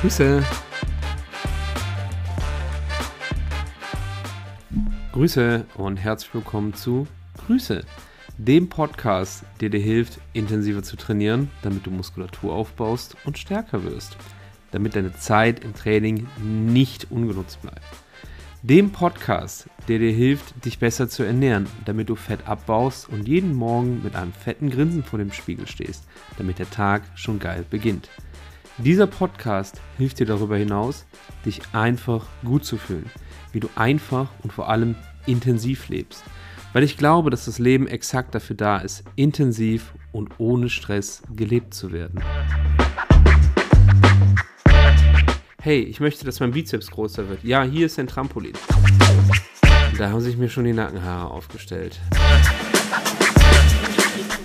Grüße. Grüße und herzlich willkommen zu Grüße, dem Podcast, der dir hilft, intensiver zu trainieren, damit du Muskulatur aufbaust und stärker wirst, damit deine Zeit im Training nicht ungenutzt bleibt. Dem Podcast, der dir hilft, dich besser zu ernähren, damit du Fett abbaust und jeden Morgen mit einem fetten Grinsen vor dem Spiegel stehst, damit der Tag schon geil beginnt. Dieser Podcast hilft dir darüber hinaus, dich einfach gut zu fühlen, wie du einfach und vor allem intensiv lebst. Weil ich glaube, dass das Leben exakt dafür da ist, intensiv und ohne Stress gelebt zu werden. Hey, ich möchte, dass mein Bizeps größer wird. Ja, hier ist ein Trampolin. Da haben sich mir schon die Nackenhaare aufgestellt.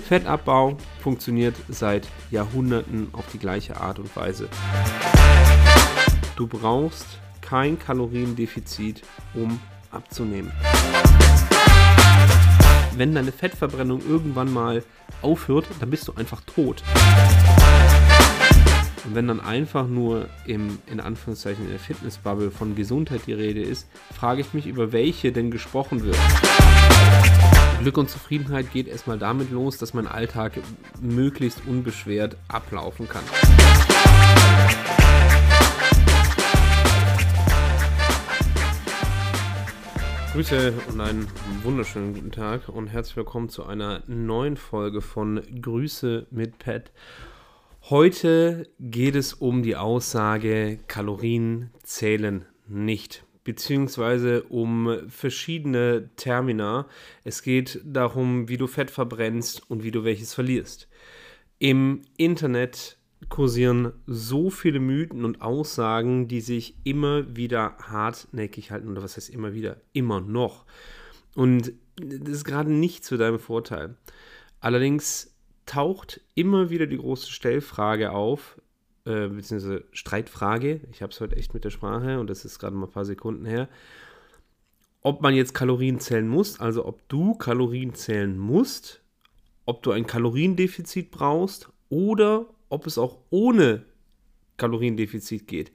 Fettabbau funktioniert seit Jahrhunderten auf die gleiche Art und Weise. Du brauchst kein Kaloriendefizit, um abzunehmen. Wenn deine Fettverbrennung irgendwann mal aufhört, dann bist du einfach tot. Und wenn dann einfach nur im, in Anführungszeichen, in der Fitnessbubble von Gesundheit die Rede ist, frage ich mich, über welche denn gesprochen wird. Glück und Zufriedenheit geht erstmal damit los, dass mein Alltag möglichst unbeschwert ablaufen kann. Grüße und einen wunderschönen guten Tag und herzlich willkommen zu einer neuen Folge von Grüße mit Pat. Heute geht es um die Aussage, Kalorien zählen nicht beziehungsweise um verschiedene Termina. Es geht darum, wie du Fett verbrennst und wie du welches verlierst. Im Internet kursieren so viele Mythen und Aussagen, die sich immer wieder hartnäckig halten. Oder was heißt immer wieder? Immer noch. Und das ist gerade nicht zu deinem Vorteil. Allerdings taucht immer wieder die große Stellfrage auf, äh, beziehungsweise Streitfrage. Ich habe es heute echt mit der Sprache und das ist gerade mal ein paar Sekunden her. Ob man jetzt Kalorien zählen muss, also ob du Kalorien zählen musst, ob du ein Kaloriendefizit brauchst oder ob es auch ohne Kaloriendefizit geht.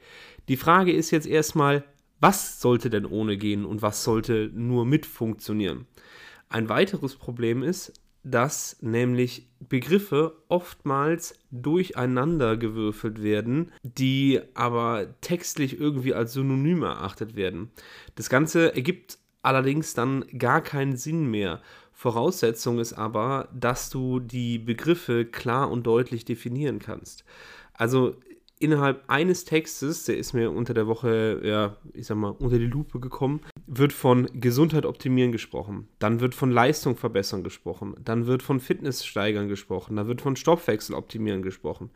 Die Frage ist jetzt erstmal, was sollte denn ohne gehen und was sollte nur mit funktionieren? Ein weiteres Problem ist, dass nämlich Begriffe oftmals durcheinander gewürfelt werden, die aber textlich irgendwie als Synonym erachtet werden. Das Ganze ergibt allerdings dann gar keinen Sinn mehr. Voraussetzung ist aber, dass du die Begriffe klar und deutlich definieren kannst. Also innerhalb eines Textes, der ist mir unter der Woche, ja, ich sag mal, unter die Lupe gekommen, wird von Gesundheit optimieren gesprochen, dann wird von Leistung verbessern gesprochen, dann wird von Fitness steigern gesprochen, dann wird von Stoffwechsel optimieren gesprochen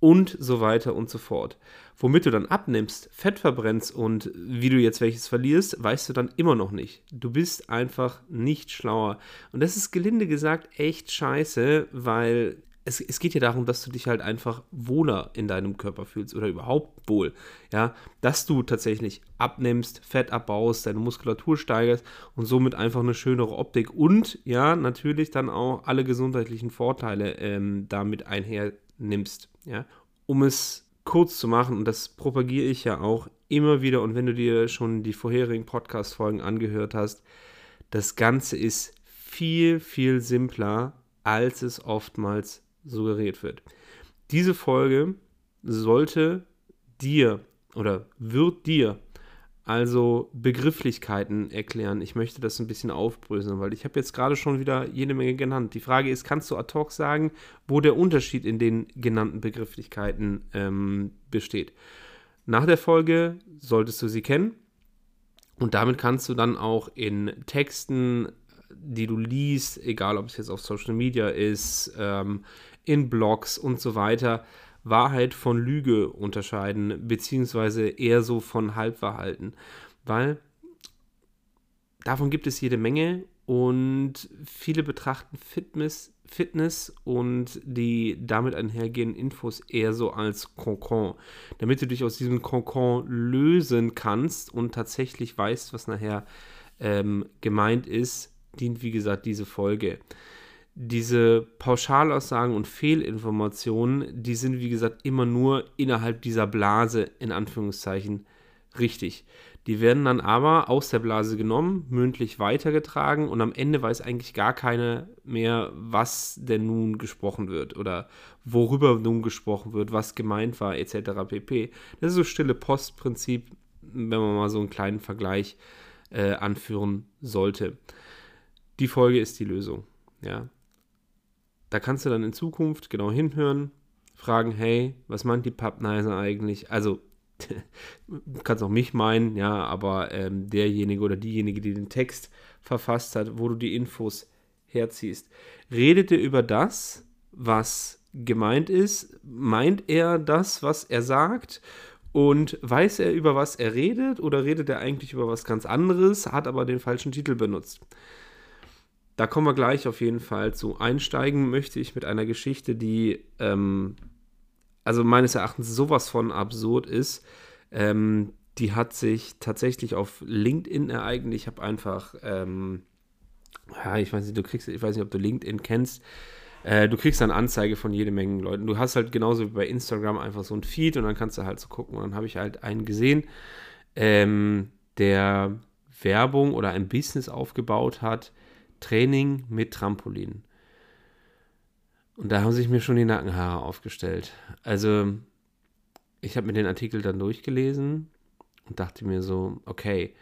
und so weiter und so fort. Womit du dann abnimmst, Fett verbrennst und wie du jetzt welches verlierst, weißt du dann immer noch nicht. Du bist einfach nicht schlauer. Und das ist gelinde gesagt echt scheiße, weil es, es geht ja darum, dass du dich halt einfach wohler in deinem Körper fühlst oder überhaupt wohl. Ja, dass du tatsächlich abnimmst, Fett abbaust, deine Muskulatur steigerst und somit einfach eine schönere Optik und ja, natürlich dann auch alle gesundheitlichen Vorteile ähm, damit einhernimmst. Ja, um es kurz zu machen, und das propagiere ich ja auch immer wieder, und wenn du dir schon die vorherigen Podcast-Folgen angehört hast, das Ganze ist viel, viel simpler, als es oftmals suggeriert wird. Diese Folge sollte dir oder wird dir also Begrifflichkeiten erklären. Ich möchte das ein bisschen aufbröseln, weil ich habe jetzt gerade schon wieder jede Menge genannt. Die Frage ist, kannst du ad hoc sagen, wo der Unterschied in den genannten Begrifflichkeiten ähm, besteht? Nach der Folge solltest du sie kennen und damit kannst du dann auch in Texten, die du liest, egal ob es jetzt auf Social Media ist, ähm, in Blogs und so weiter Wahrheit von Lüge unterscheiden, beziehungsweise eher so von Halbwahrheiten. Weil davon gibt es jede Menge und viele betrachten Fitness, Fitness und die damit einhergehenden Infos eher so als Concon, damit du dich aus diesem Concon lösen kannst und tatsächlich weißt, was nachher ähm, gemeint ist, dient wie gesagt diese Folge. Diese Pauschalaussagen und Fehlinformationen, die sind, wie gesagt, immer nur innerhalb dieser Blase, in Anführungszeichen, richtig. Die werden dann aber aus der Blase genommen, mündlich weitergetragen und am Ende weiß eigentlich gar keiner mehr, was denn nun gesprochen wird oder worüber nun gesprochen wird, was gemeint war, etc. pp. Das ist so stille Postprinzip, wenn man mal so einen kleinen Vergleich äh, anführen sollte. Die Folge ist die Lösung. Ja. Da kannst du dann in Zukunft genau hinhören, fragen, hey, was meint die Pappneise eigentlich? Also du kannst auch mich meinen, ja, aber ähm, derjenige oder diejenige, die den Text verfasst hat, wo du die Infos herziehst. Redet er über das, was gemeint ist? Meint er das, was er sagt? Und weiß er, über was er redet? Oder redet er eigentlich über was ganz anderes, hat aber den falschen Titel benutzt? Da kommen wir gleich auf jeden Fall zu. Einsteigen möchte ich mit einer Geschichte, die ähm, also meines Erachtens sowas von absurd ist. Ähm, die hat sich tatsächlich auf LinkedIn ereignet. Ich habe einfach, ähm, ja, ich weiß nicht, du kriegst, ich weiß nicht, ob du LinkedIn kennst. Äh, du kriegst eine Anzeige von jede Menge Leuten. Du hast halt genauso wie bei Instagram einfach so ein Feed und dann kannst du halt so gucken. Und dann habe ich halt einen gesehen, ähm, der Werbung oder ein Business aufgebaut hat. Training mit Trampolin. Und da haben sich mir schon die Nackenhaare aufgestellt. Also, ich habe mir den Artikel dann durchgelesen und dachte mir so, okay,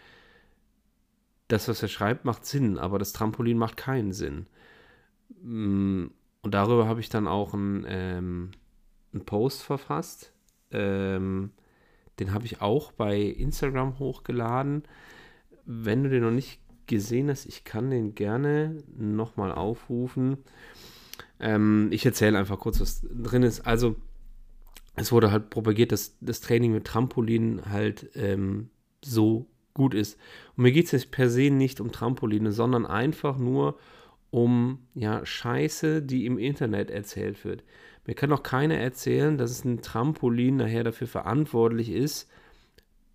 das, was er schreibt, macht Sinn, aber das Trampolin macht keinen Sinn. Mm, und darüber habe ich dann auch einen, ähm, einen Post verfasst. Ähm, den habe ich auch bei Instagram hochgeladen. Wenn du den noch nicht gesehen hast, ich kann den gerne nochmal aufrufen. Ähm, ich erzähle einfach kurz, was drin ist. Also, es wurde halt propagiert, dass das Training mit Trampolinen halt ähm, so gut ist. Und mir geht es jetzt per se nicht um Trampoline, sondern einfach nur um ja, Scheiße, die im Internet erzählt wird. Mir kann doch keiner erzählen, dass es ein Trampolin nachher dafür verantwortlich ist,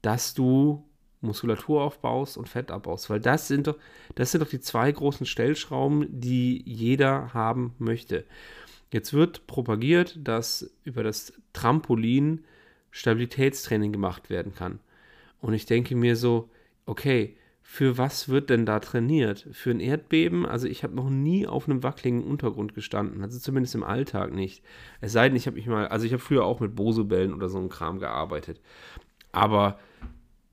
dass du Muskulatur aufbaust und Fett abbaust. Weil das sind doch, das sind doch die zwei großen Stellschrauben, die jeder haben möchte. Jetzt wird propagiert, dass über das Trampolin Stabilitätstraining gemacht werden kann. Und ich denke mir so, okay, für was wird denn da trainiert? Für ein Erdbeben? Also ich habe noch nie auf einem wackeligen Untergrund gestanden, also zumindest im Alltag nicht. Es sei denn, ich habe mich mal, also ich habe früher auch mit Bosebällen oder so einem Kram gearbeitet. Aber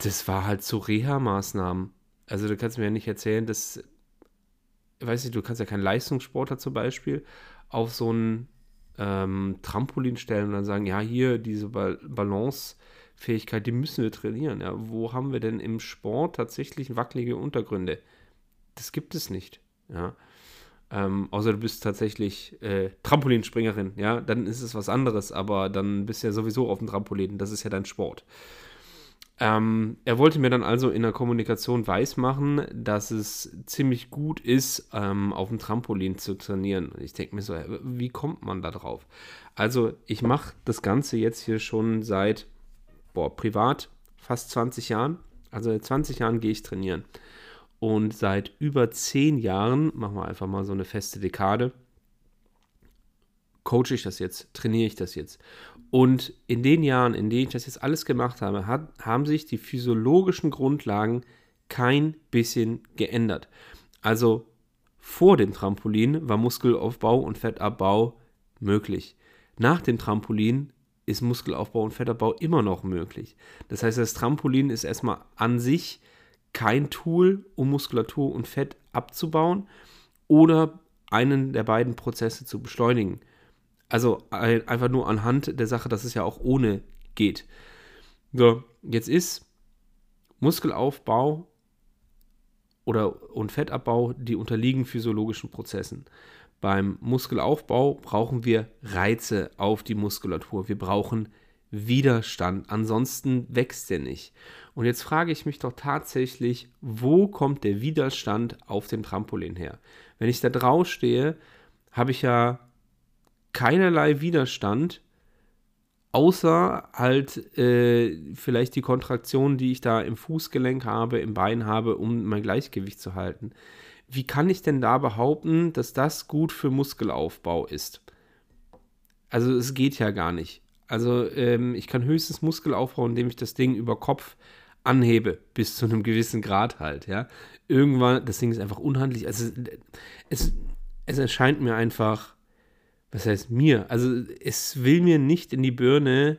das war halt so Reha-Maßnahmen. Also du kannst mir ja nicht erzählen, dass, weiß ich, du kannst ja keinen Leistungssportler zum Beispiel auf so ein ähm, Trampolin stellen und dann sagen, ja, hier diese ba Balancefähigkeit, die müssen wir trainieren. Ja, wo haben wir denn im Sport tatsächlich wackelige Untergründe? Das gibt es nicht. Ja. Ähm, außer du bist tatsächlich äh, Trampolinspringerin, ja, dann ist es was anderes, aber dann bist du ja sowieso auf dem Trampolin, das ist ja dein Sport. Ähm, er wollte mir dann also in der Kommunikation weismachen, dass es ziemlich gut ist, ähm, auf dem Trampolin zu trainieren. Ich denke mir so, wie kommt man da drauf? Also ich mache das Ganze jetzt hier schon seit, boah, privat fast 20 Jahren. Also seit 20 Jahren gehe ich trainieren. Und seit über 10 Jahren, machen wir einfach mal so eine feste Dekade, coache ich das jetzt, trainiere ich das jetzt. Und in den Jahren, in denen ich das jetzt alles gemacht habe, hat, haben sich die physiologischen Grundlagen kein bisschen geändert. Also vor dem Trampolin war Muskelaufbau und Fettabbau möglich. Nach dem Trampolin ist Muskelaufbau und Fettabbau immer noch möglich. Das heißt, das Trampolin ist erstmal an sich kein Tool, um Muskulatur und Fett abzubauen oder einen der beiden Prozesse zu beschleunigen. Also einfach nur anhand der Sache, dass es ja auch ohne geht. So, jetzt ist Muskelaufbau oder und Fettabbau, die unterliegen physiologischen Prozessen. Beim Muskelaufbau brauchen wir Reize auf die Muskulatur. Wir brauchen Widerstand. Ansonsten wächst der nicht. Und jetzt frage ich mich doch tatsächlich, wo kommt der Widerstand auf dem Trampolin her? Wenn ich da drauf stehe, habe ich ja keinerlei Widerstand, außer halt äh, vielleicht die Kontraktion, die ich da im Fußgelenk habe, im Bein habe, um mein Gleichgewicht zu halten. wie kann ich denn da behaupten, dass das gut für Muskelaufbau ist? Also es geht ja gar nicht. Also ähm, ich kann höchstens Muskel aufbauen, indem ich das Ding über Kopf anhebe, bis zu einem gewissen Grad halt, ja. Irgendwann, das Ding ist einfach unhandlich. Also es, es erscheint mir einfach, was heißt mir? Also es will mir nicht in die Birne,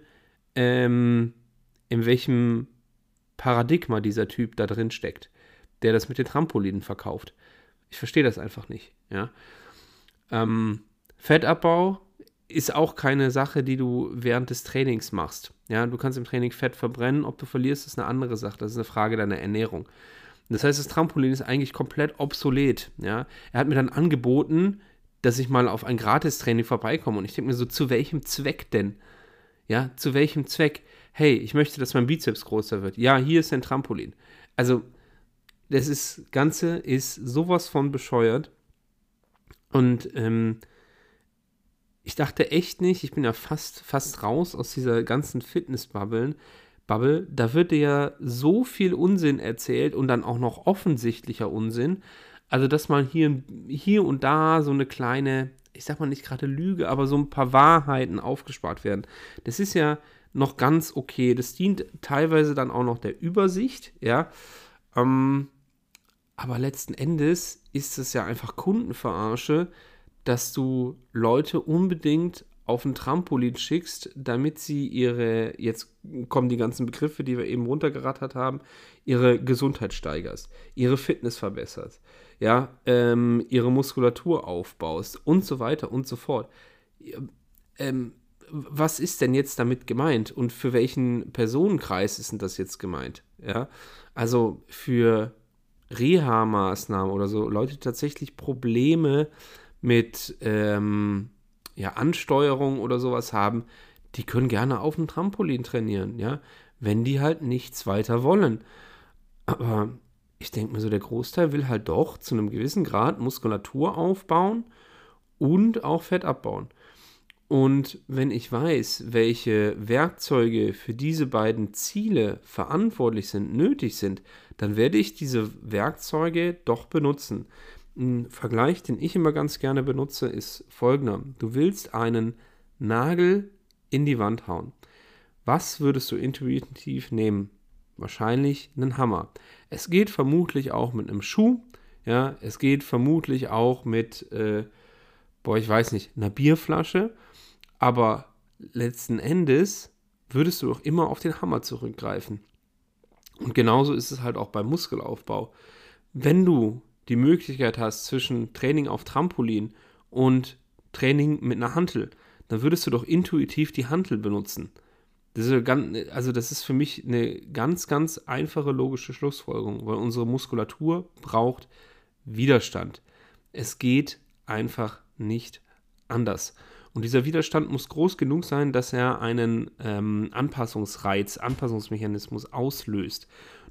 ähm, in welchem Paradigma dieser Typ da drin steckt, der das mit den Trampolinen verkauft. Ich verstehe das einfach nicht, ja. Ähm, Fettabbau ist auch keine Sache, die du während des Trainings machst. Ja, du kannst im Training Fett verbrennen, ob du verlierst, ist eine andere Sache. Das ist eine Frage deiner Ernährung. Das heißt, das Trampolin ist eigentlich komplett obsolet. Ja, er hat mir dann angeboten, dass ich mal auf ein Gratistraining vorbeikomme und ich denke mir so, zu welchem Zweck denn? Ja, zu welchem Zweck? Hey, ich möchte, dass mein Bizeps größer wird. Ja, hier ist ein Trampolin. Also, das ist, Ganze ist sowas von bescheuert. Und ähm, ich dachte echt nicht, ich bin ja fast, fast raus aus dieser ganzen Fitness-Bubble. Bubble, da wird dir ja so viel Unsinn erzählt und dann auch noch offensichtlicher Unsinn. Also, dass man hier, hier und da so eine kleine, ich sag mal nicht gerade Lüge, aber so ein paar Wahrheiten aufgespart werden. Das ist ja noch ganz okay. Das dient teilweise dann auch noch der Übersicht, ja. Ähm, aber letzten Endes ist es ja einfach Kundenverarsche, dass du Leute unbedingt auf ein Trampolin schickst, damit sie ihre, jetzt kommen die ganzen Begriffe, die wir eben runtergerattert haben, ihre Gesundheit steigerst, ihre Fitness verbesserst, ja, ähm, ihre Muskulatur aufbaust und so weiter und so fort. Ähm, was ist denn jetzt damit gemeint und für welchen Personenkreis ist denn das jetzt gemeint? Ja, also für Reha-Maßnahmen oder so, Leute, tatsächlich Probleme mit ähm, ja, Ansteuerung oder sowas haben, die können gerne auf dem Trampolin trainieren, ja, wenn die halt nichts weiter wollen. Aber ich denke mir so, der Großteil will halt doch zu einem gewissen Grad Muskulatur aufbauen und auch Fett abbauen. Und wenn ich weiß, welche Werkzeuge für diese beiden Ziele verantwortlich sind, nötig sind, dann werde ich diese Werkzeuge doch benutzen. Ein Vergleich, den ich immer ganz gerne benutze, ist folgender. Du willst einen Nagel in die Wand hauen. Was würdest du intuitiv nehmen? Wahrscheinlich einen Hammer. Es geht vermutlich auch mit einem Schuh. Ja, es geht vermutlich auch mit, äh, boah, ich weiß nicht, einer Bierflasche. Aber letzten Endes würdest du doch immer auf den Hammer zurückgreifen. Und genauso ist es halt auch beim Muskelaufbau. Wenn du die Möglichkeit hast zwischen Training auf Trampolin und Training mit einer Hantel, dann würdest du doch intuitiv die Hantel benutzen. Das ganz, also das ist für mich eine ganz, ganz einfache logische Schlussfolgerung, weil unsere Muskulatur braucht Widerstand. Es geht einfach nicht anders. Und dieser Widerstand muss groß genug sein, dass er einen ähm, Anpassungsreiz, Anpassungsmechanismus auslöst.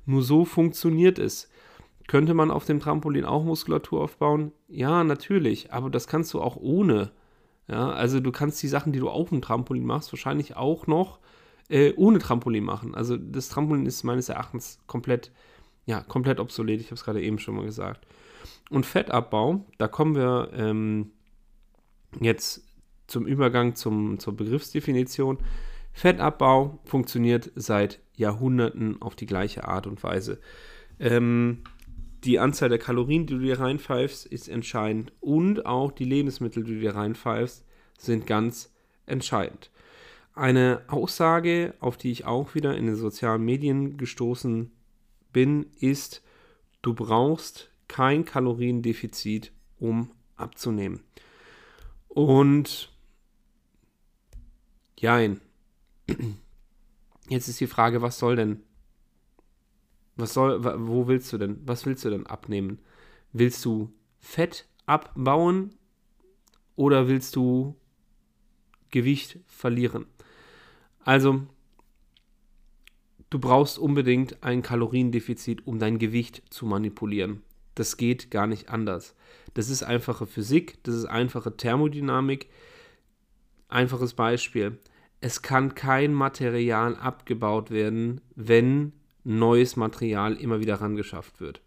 Nur so funktioniert es. Könnte man auf dem Trampolin auch Muskulatur aufbauen? Ja, natürlich, aber das kannst du auch ohne. Ja, also du kannst die Sachen, die du auf dem Trampolin machst, wahrscheinlich auch noch äh, ohne Trampolin machen. Also das Trampolin ist meines Erachtens komplett, ja, komplett obsolet. Ich habe es gerade eben schon mal gesagt. Und Fettabbau, da kommen wir ähm, jetzt zum Übergang zum, zur Begriffsdefinition. Fettabbau funktioniert seit Jahrhunderten auf die gleiche Art und Weise. Ähm, die Anzahl der Kalorien, die du dir reinpfeifst, ist entscheidend. Und auch die Lebensmittel, die du dir reinpfeifst, sind ganz entscheidend. Eine Aussage, auf die ich auch wieder in den sozialen Medien gestoßen bin, ist, du brauchst kein Kaloriendefizit, um abzunehmen. Und jein. Jetzt ist die Frage, was soll denn was soll, wo willst du denn, was willst du denn abnehmen? Willst du Fett abbauen oder willst du Gewicht verlieren? Also, du brauchst unbedingt ein Kaloriendefizit, um dein Gewicht zu manipulieren. Das geht gar nicht anders. Das ist einfache Physik, das ist einfache Thermodynamik. Einfaches Beispiel. Es kann kein Material abgebaut werden, wenn neues Material immer wieder rangeschafft wird.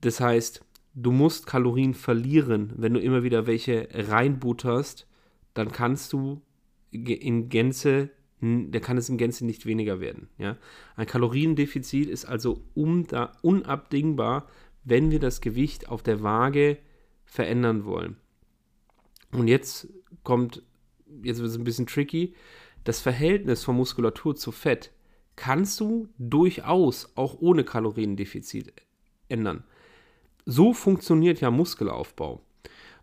Das heißt, du musst Kalorien verlieren, wenn du immer wieder welche reinbutterst, dann kannst du in Gänze, da kann es in Gänze nicht weniger werden. Ja? Ein Kaloriendefizit ist also unabdingbar, wenn wir das Gewicht auf der Waage verändern wollen. Und jetzt kommt, jetzt wird es ein bisschen tricky, das Verhältnis von Muskulatur zu Fett kannst du durchaus auch ohne Kaloriendefizit ändern. So funktioniert ja Muskelaufbau.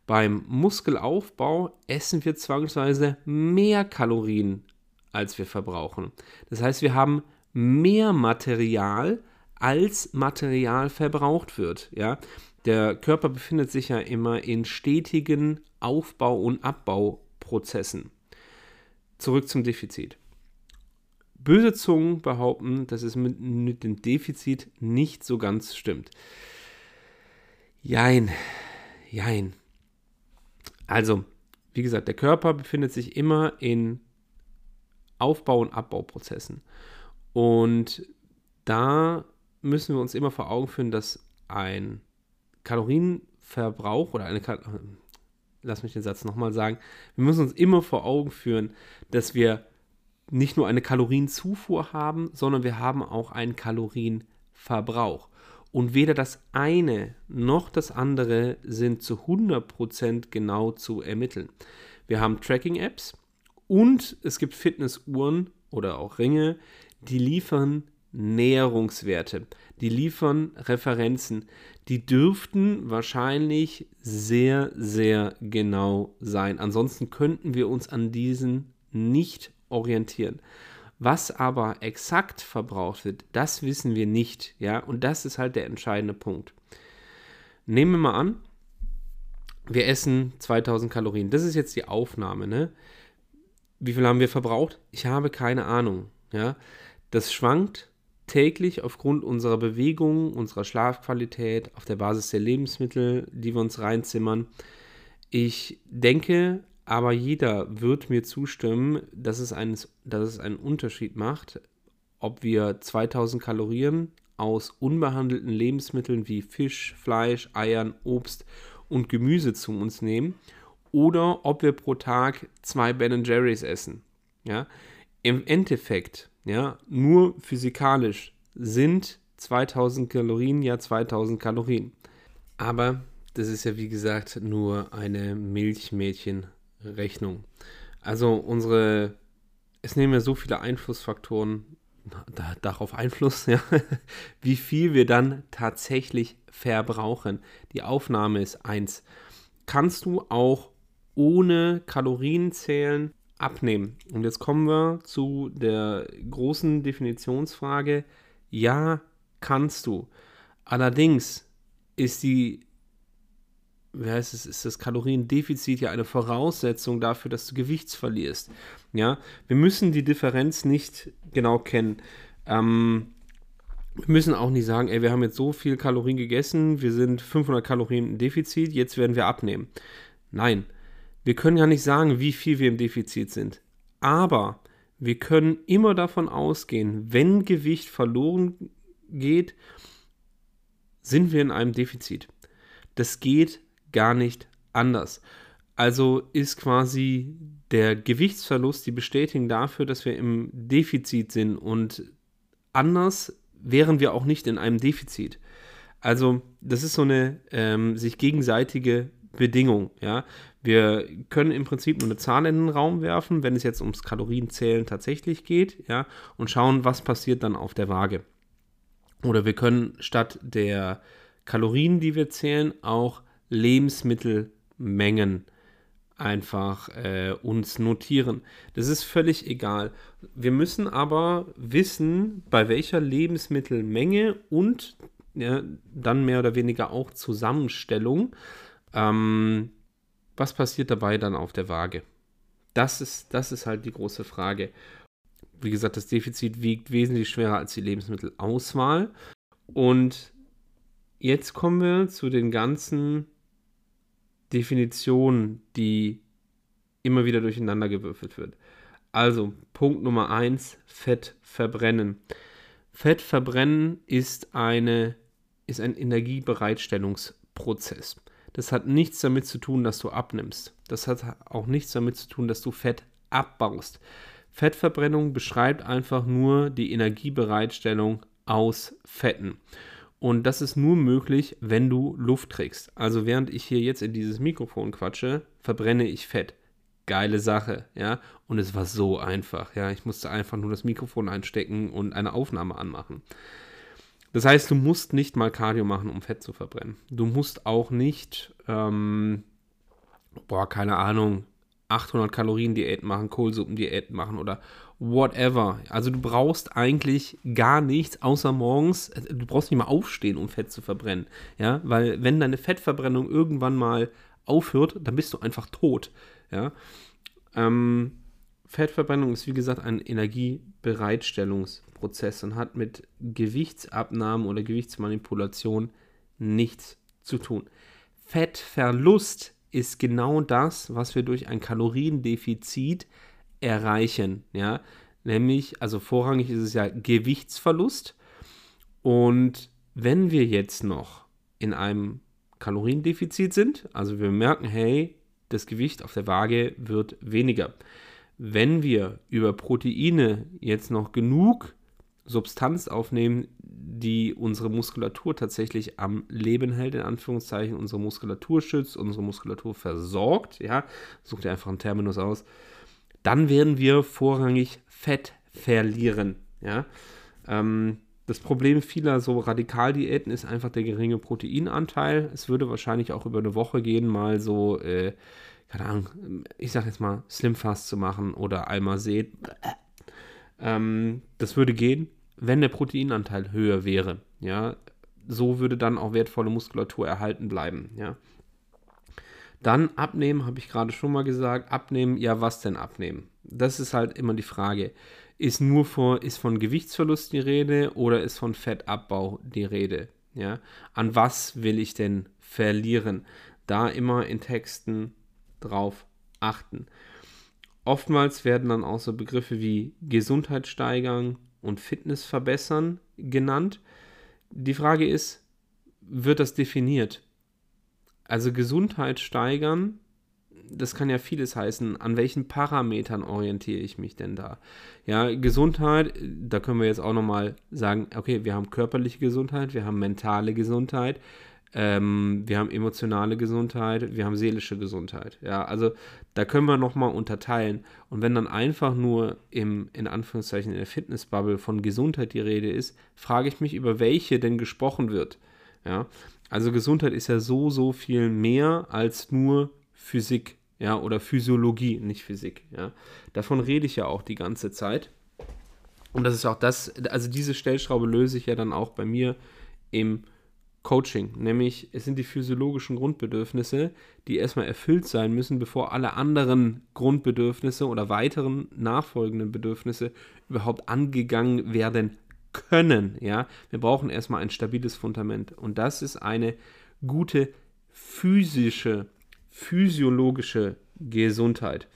Beim Muskelaufbau essen wir zwangsweise mehr Kalorien, als wir verbrauchen. Das heißt, wir haben mehr Material, als Material verbraucht wird. Ja? Der Körper befindet sich ja immer in stetigen Aufbau- und Abbauprozessen. Zurück zum Defizit. Böse Zungen behaupten, dass es mit, mit dem Defizit nicht so ganz stimmt. Jein, jein. Also, wie gesagt, der Körper befindet sich immer in Aufbau- und Abbauprozessen. Und da müssen wir uns immer vor Augen führen, dass ein Kalorienverbrauch oder eine Kal lass mich den Satz nochmal sagen, wir müssen uns immer vor Augen führen, dass wir nicht nur eine Kalorienzufuhr haben, sondern wir haben auch einen Kalorienverbrauch. Und weder das eine noch das andere sind zu 100% genau zu ermitteln. Wir haben Tracking-Apps und es gibt Fitnessuhren oder auch Ringe, die liefern Näherungswerte, die liefern Referenzen, die dürften wahrscheinlich sehr, sehr genau sein. Ansonsten könnten wir uns an diesen nicht orientieren. Was aber exakt verbraucht wird, das wissen wir nicht, ja, und das ist halt der entscheidende Punkt. Nehmen wir mal an, wir essen 2000 Kalorien. Das ist jetzt die Aufnahme, ne? Wie viel haben wir verbraucht? Ich habe keine Ahnung, ja. Das schwankt täglich aufgrund unserer Bewegung, unserer Schlafqualität, auf der Basis der Lebensmittel, die wir uns reinzimmern. Ich denke, aber jeder wird mir zustimmen, dass es, einen, dass es einen Unterschied macht, ob wir 2000 Kalorien aus unbehandelten Lebensmitteln wie Fisch, Fleisch, Eiern, Obst und Gemüse zu uns nehmen oder ob wir pro Tag zwei Ben Jerry's essen. Ja? Im Endeffekt ja, nur physikalisch sind 2000 Kalorien ja 2000 Kalorien. Aber das ist ja wie gesagt nur eine Milchmädchenrechnung. Also unsere, es nehmen ja so viele Einflussfaktoren da, darauf Einfluss, ja, wie viel wir dann tatsächlich verbrauchen. Die Aufnahme ist 1. Kannst du auch ohne Kalorien zählen abnehmen. Und jetzt kommen wir zu der großen Definitionsfrage. Ja, kannst du. Allerdings ist die wie heißt es, ist das Kaloriendefizit ja eine Voraussetzung dafür, dass du Gewichts verlierst. Ja, wir müssen die Differenz nicht genau kennen. Ähm, wir müssen auch nicht sagen, ey, wir haben jetzt so viel Kalorien gegessen, wir sind 500 Kalorien im Defizit, jetzt werden wir abnehmen. Nein, wir können ja nicht sagen, wie viel wir im Defizit sind. Aber wir können immer davon ausgehen, wenn Gewicht verloren geht, sind wir in einem Defizit. Das geht gar nicht anders. Also ist quasi der Gewichtsverlust die Bestätigung dafür, dass wir im Defizit sind und anders wären wir auch nicht in einem Defizit. Also das ist so eine ähm, sich gegenseitige Bedingung. Ja? Wir können im Prinzip nur eine Zahl in den Raum werfen, wenn es jetzt ums Kalorienzählen tatsächlich geht, ja, und schauen, was passiert dann auf der Waage. Oder wir können statt der Kalorien, die wir zählen, auch Lebensmittelmengen einfach äh, uns notieren. Das ist völlig egal. Wir müssen aber wissen, bei welcher Lebensmittelmenge und ja, dann mehr oder weniger auch Zusammenstellung ähm, was passiert dabei dann auf der Waage? Das ist, das ist halt die große Frage. Wie gesagt, das Defizit wiegt wesentlich schwerer als die Lebensmittelauswahl. Und jetzt kommen wir zu den ganzen Definitionen, die immer wieder durcheinander gewürfelt wird. Also, Punkt Nummer 1, Fett verbrennen. Fett verbrennen ist, eine, ist ein Energiebereitstellungs- Prozess. Das hat nichts damit zu tun, dass du abnimmst. Das hat auch nichts damit zu tun, dass du Fett abbaust. Fettverbrennung beschreibt einfach nur die Energiebereitstellung aus Fetten. Und das ist nur möglich, wenn du Luft trägst. Also während ich hier jetzt in dieses Mikrofon quatsche, verbrenne ich Fett. Geile Sache, ja. Und es war so einfach, ja. Ich musste einfach nur das Mikrofon einstecken und eine Aufnahme anmachen. Das heißt, du musst nicht mal Cardio machen, um Fett zu verbrennen. Du musst auch nicht, ähm, boah, keine Ahnung, 800 Kalorien Diät machen, Kohlsuppen Diät machen oder whatever. Also du brauchst eigentlich gar nichts außer morgens. Du brauchst nicht mal aufstehen, um Fett zu verbrennen. Ja, weil wenn deine Fettverbrennung irgendwann mal aufhört, dann bist du einfach tot. Ja. Ähm, Fettverbrennung ist wie gesagt ein Energiebereitstellungsprozess und hat mit Gewichtsabnahmen oder Gewichtsmanipulation nichts zu tun. Fettverlust ist genau das, was wir durch ein Kaloriendefizit erreichen. Ja? Nämlich, also vorrangig ist es ja Gewichtsverlust. Und wenn wir jetzt noch in einem Kaloriendefizit sind, also wir merken, hey, das Gewicht auf der Waage wird weniger. Wenn wir über Proteine jetzt noch genug Substanz aufnehmen, die unsere Muskulatur tatsächlich am Leben hält, in Anführungszeichen, unsere Muskulatur schützt, unsere Muskulatur versorgt, ja, such dir einfach einen Terminus aus, dann werden wir vorrangig Fett verlieren, ja. Ähm, das Problem vieler so Radikaldiäten ist einfach der geringe Proteinanteil. Es würde wahrscheinlich auch über eine Woche gehen, mal so, äh, keine Ahnung, ich sag jetzt mal, Slimfast zu machen oder Almazet. Ähm, das würde gehen wenn der Proteinanteil höher wäre, ja, so würde dann auch wertvolle Muskulatur erhalten bleiben, ja. Dann abnehmen, habe ich gerade schon mal gesagt. Abnehmen, ja, was denn abnehmen? Das ist halt immer die Frage. Ist nur vor, ist von Gewichtsverlust die Rede oder ist von Fettabbau die Rede? Ja? An was will ich denn verlieren? Da immer in Texten drauf achten. Oftmals werden dann auch so Begriffe wie Gesundheit steigern, und Fitness verbessern genannt. Die Frage ist, wird das definiert? Also Gesundheit steigern, das kann ja vieles heißen. An welchen Parametern orientiere ich mich denn da? Ja, Gesundheit, da können wir jetzt auch nochmal sagen, okay, wir haben körperliche Gesundheit, wir haben mentale Gesundheit, ähm, wir haben emotionale Gesundheit, wir haben seelische Gesundheit. Ja, also da können wir nochmal unterteilen. Und wenn dann einfach nur im, in Anführungszeichen, in der Fitnessbubble von Gesundheit die Rede ist, frage ich mich, über welche denn gesprochen wird. Ja, also Gesundheit ist ja so, so viel mehr als nur Physik, ja, oder Physiologie, nicht Physik, ja. Davon rede ich ja auch die ganze Zeit. Und das ist auch das, also diese Stellschraube löse ich ja dann auch bei mir im Coaching, nämlich es sind die physiologischen Grundbedürfnisse, die erstmal erfüllt sein müssen, bevor alle anderen Grundbedürfnisse oder weiteren nachfolgenden Bedürfnisse überhaupt angegangen werden können. Ja, wir brauchen erstmal ein stabiles Fundament und das ist eine gute physische, physiologische Gesundheit.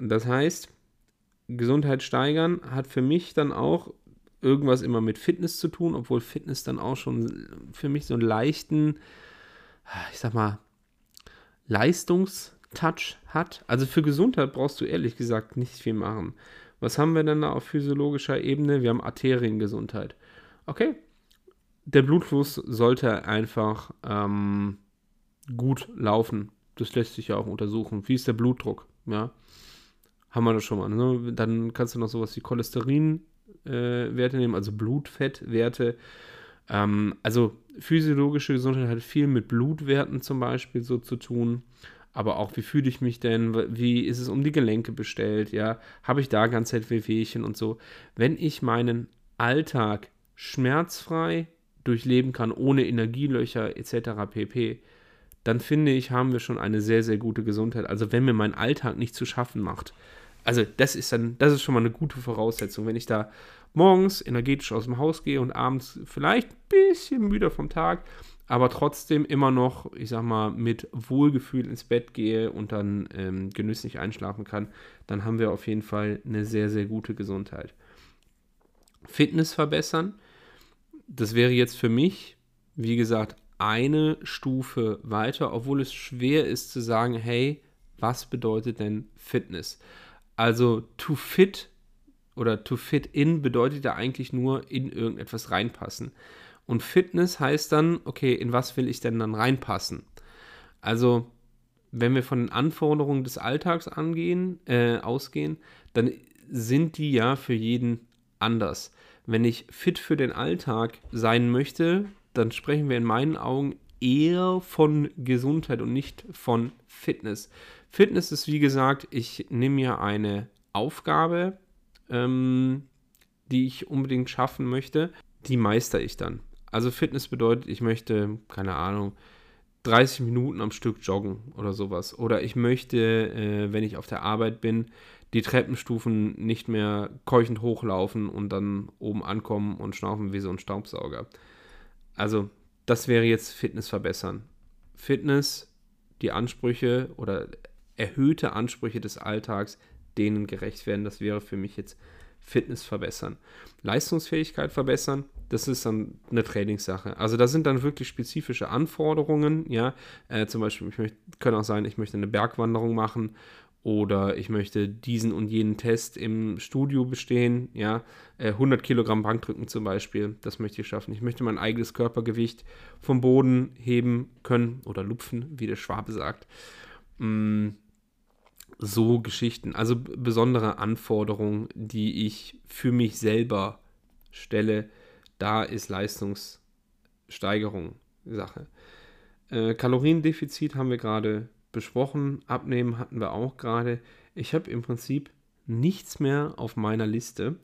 Das heißt, Gesundheit steigern hat für mich dann auch irgendwas immer mit Fitness zu tun, obwohl Fitness dann auch schon für mich so einen leichten, ich sag mal, Leistungstouch hat. Also für Gesundheit brauchst du ehrlich gesagt nicht viel machen. Was haben wir denn da auf physiologischer Ebene? Wir haben Arteriengesundheit. Okay, der Blutfluss sollte einfach ähm, gut laufen. Das lässt sich ja auch untersuchen. Wie ist der Blutdruck? Ja, haben wir das schon mal. Ne? Dann kannst du noch sowas wie Cholesterin äh, nehmen, also Blutfettwerte. Ähm, also physiologische Gesundheit hat viel mit Blutwerten zum Beispiel so zu tun. Aber auch, wie fühle ich mich denn? Wie ist es um die Gelenke bestellt? Ja, habe ich da ganz Wehwehchen und so. Wenn ich meinen Alltag schmerzfrei durchleben kann, ohne Energielöcher etc. pp., dann finde ich, haben wir schon eine sehr, sehr gute Gesundheit. Also wenn mir mein Alltag nicht zu schaffen macht, also das ist dann, das ist schon mal eine gute Voraussetzung, wenn ich da morgens energetisch aus dem Haus gehe und abends vielleicht ein bisschen müde vom Tag, aber trotzdem immer noch, ich sag mal, mit Wohlgefühl ins Bett gehe und dann ähm, genüsslich einschlafen kann, dann haben wir auf jeden Fall eine sehr, sehr gute Gesundheit. Fitness verbessern, das wäre jetzt für mich, wie gesagt, eine Stufe weiter, obwohl es schwer ist zu sagen, hey, was bedeutet denn Fitness? Also to fit oder to fit in bedeutet ja eigentlich nur in irgendetwas reinpassen. Und Fitness heißt dann, okay, in was will ich denn dann reinpassen? Also, wenn wir von den Anforderungen des Alltags angehen, äh, ausgehen, dann sind die ja für jeden anders. Wenn ich fit für den Alltag sein möchte, dann sprechen wir in meinen Augen eher von Gesundheit und nicht von Fitness. Fitness ist wie gesagt, ich nehme mir eine Aufgabe, ähm, die ich unbedingt schaffen möchte, die meister ich dann. Also Fitness bedeutet, ich möchte, keine Ahnung, 30 Minuten am Stück joggen oder sowas. Oder ich möchte, äh, wenn ich auf der Arbeit bin, die Treppenstufen nicht mehr keuchend hochlaufen und dann oben ankommen und schnaufen wie so ein Staubsauger. Also, das wäre jetzt Fitness verbessern. Fitness, die Ansprüche oder erhöhte Ansprüche des Alltags, denen gerecht werden, das wäre für mich jetzt Fitness verbessern. Leistungsfähigkeit verbessern, das ist dann eine Trainingssache. Also da sind dann wirklich spezifische Anforderungen, ja. Äh, zum Beispiel, ich möchte, können auch sein, ich möchte eine Bergwanderung machen oder ich möchte diesen und jenen Test im Studio bestehen, ja, 100 äh, Kilogramm Bankdrücken zum Beispiel, das möchte ich schaffen. Ich möchte mein eigenes Körpergewicht vom Boden heben können oder lupfen, wie der Schwabe sagt. Mm, so Geschichten, also besondere Anforderungen, die ich für mich selber stelle, da ist Leistungssteigerung Sache. Äh, Kaloriendefizit haben wir gerade besprochen. Abnehmen hatten wir auch gerade. Ich habe im Prinzip nichts mehr auf meiner Liste.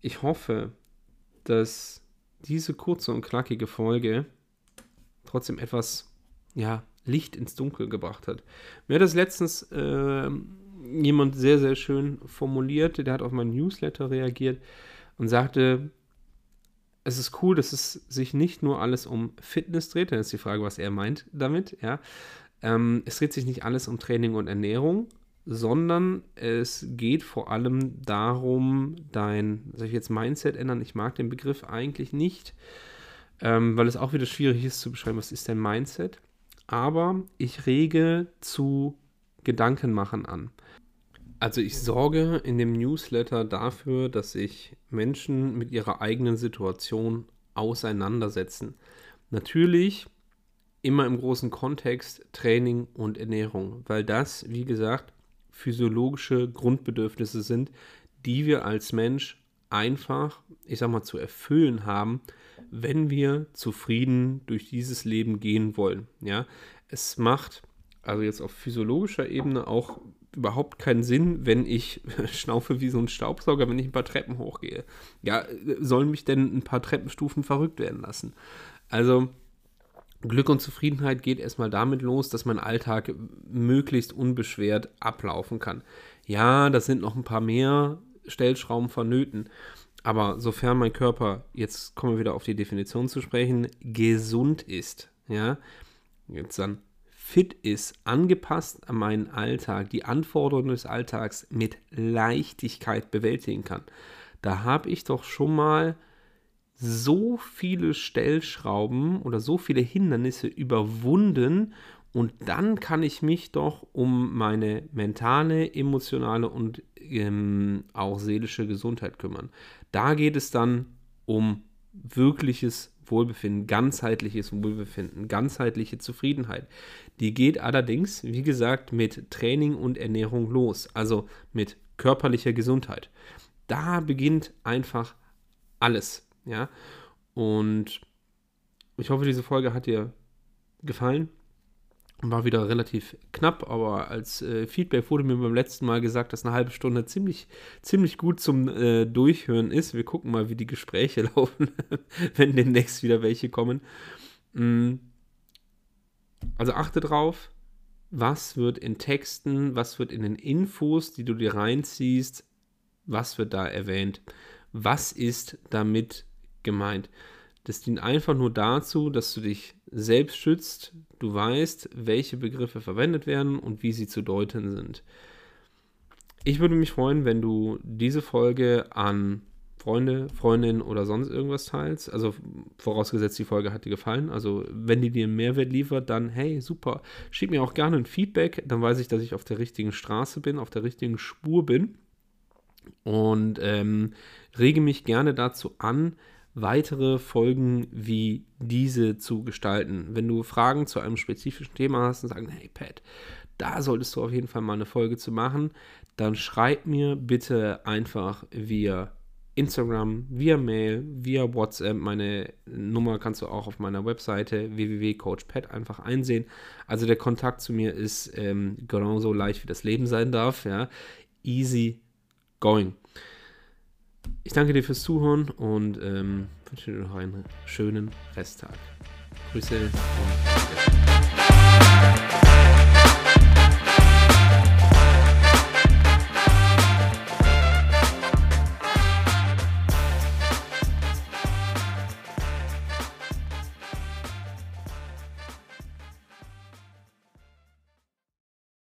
Ich hoffe, dass diese kurze und knackige Folge trotzdem etwas ja, Licht ins Dunkel gebracht hat. Mir hat das letztens äh, jemand sehr, sehr schön formuliert. Der hat auf meinen Newsletter reagiert und sagte, es ist cool, dass es sich nicht nur alles um Fitness dreht. Dann ist die Frage, was er meint damit. Ja, ähm, es dreht sich nicht alles um Training und Ernährung, sondern es geht vor allem darum, dein, soll ich jetzt Mindset ändern? Ich mag den Begriff eigentlich nicht, ähm, weil es auch wieder schwierig ist zu beschreiben, was ist dein Mindset. Aber ich rege zu Gedankenmachen an. Also ich sorge in dem Newsletter dafür, dass sich Menschen mit ihrer eigenen Situation auseinandersetzen. Natürlich immer im großen Kontext Training und Ernährung, weil das, wie gesagt, physiologische Grundbedürfnisse sind, die wir als Mensch einfach, ich sag mal, zu erfüllen haben, wenn wir zufrieden durch dieses Leben gehen wollen. Ja, es macht also jetzt auf physiologischer Ebene auch überhaupt keinen Sinn, wenn ich schnaufe wie so ein Staubsauger, wenn ich ein paar Treppen hochgehe. Ja, sollen mich denn ein paar Treppenstufen verrückt werden lassen? Also Glück und Zufriedenheit geht erstmal damit los, dass mein Alltag möglichst unbeschwert ablaufen kann. Ja, da sind noch ein paar mehr Stellschrauben vonnöten. Aber sofern mein Körper, jetzt kommen wir wieder auf die Definition zu sprechen, gesund ist, ja, jetzt dann fit ist, angepasst an meinen Alltag, die Anforderungen des Alltags mit Leichtigkeit bewältigen kann, da habe ich doch schon mal so viele Stellschrauben oder so viele Hindernisse überwunden und dann kann ich mich doch um meine mentale, emotionale und ähm, auch seelische Gesundheit kümmern. Da geht es dann um wirkliches Wohlbefinden, ganzheitliches Wohlbefinden, ganzheitliche Zufriedenheit. Die geht allerdings, wie gesagt, mit Training und Ernährung los, also mit körperlicher Gesundheit. Da beginnt einfach alles. Ja. Und ich hoffe, diese Folge hat dir gefallen. War wieder relativ knapp, aber als äh, Feedback wurde mir beim letzten Mal gesagt, dass eine halbe Stunde ziemlich, ziemlich gut zum äh, Durchhören ist. Wir gucken mal, wie die Gespräche laufen, wenn demnächst wieder welche kommen. Mm. Also achte drauf, was wird in Texten, was wird in den Infos, die du dir reinziehst, was wird da erwähnt, was ist damit gemeint. Das dient einfach nur dazu, dass du dich selbst schützt, du weißt, welche Begriffe verwendet werden und wie sie zu deuten sind. Ich würde mich freuen, wenn du diese Folge an Freunde, Freundinnen oder sonst irgendwas teilst. Also vorausgesetzt, die Folge hat dir gefallen. Also wenn die dir einen Mehrwert liefert, dann hey, super. Schick mir auch gerne ein Feedback, dann weiß ich, dass ich auf der richtigen Straße bin, auf der richtigen Spur bin. Und ähm, rege mich gerne dazu an, weitere Folgen wie diese zu gestalten. Wenn du Fragen zu einem spezifischen Thema hast und sagst, hey Pat, da solltest du auf jeden Fall mal eine Folge zu machen, dann schreib mir bitte einfach via Instagram, via Mail, via WhatsApp. Meine Nummer kannst du auch auf meiner Webseite www.coachpad einfach einsehen. Also der Kontakt zu mir ist ähm, genauso leicht, wie das Leben sein darf. Ja. Easy going. Ich danke dir fürs Zuhören und ähm, wünsche dir noch einen schönen Resttag. Grüße und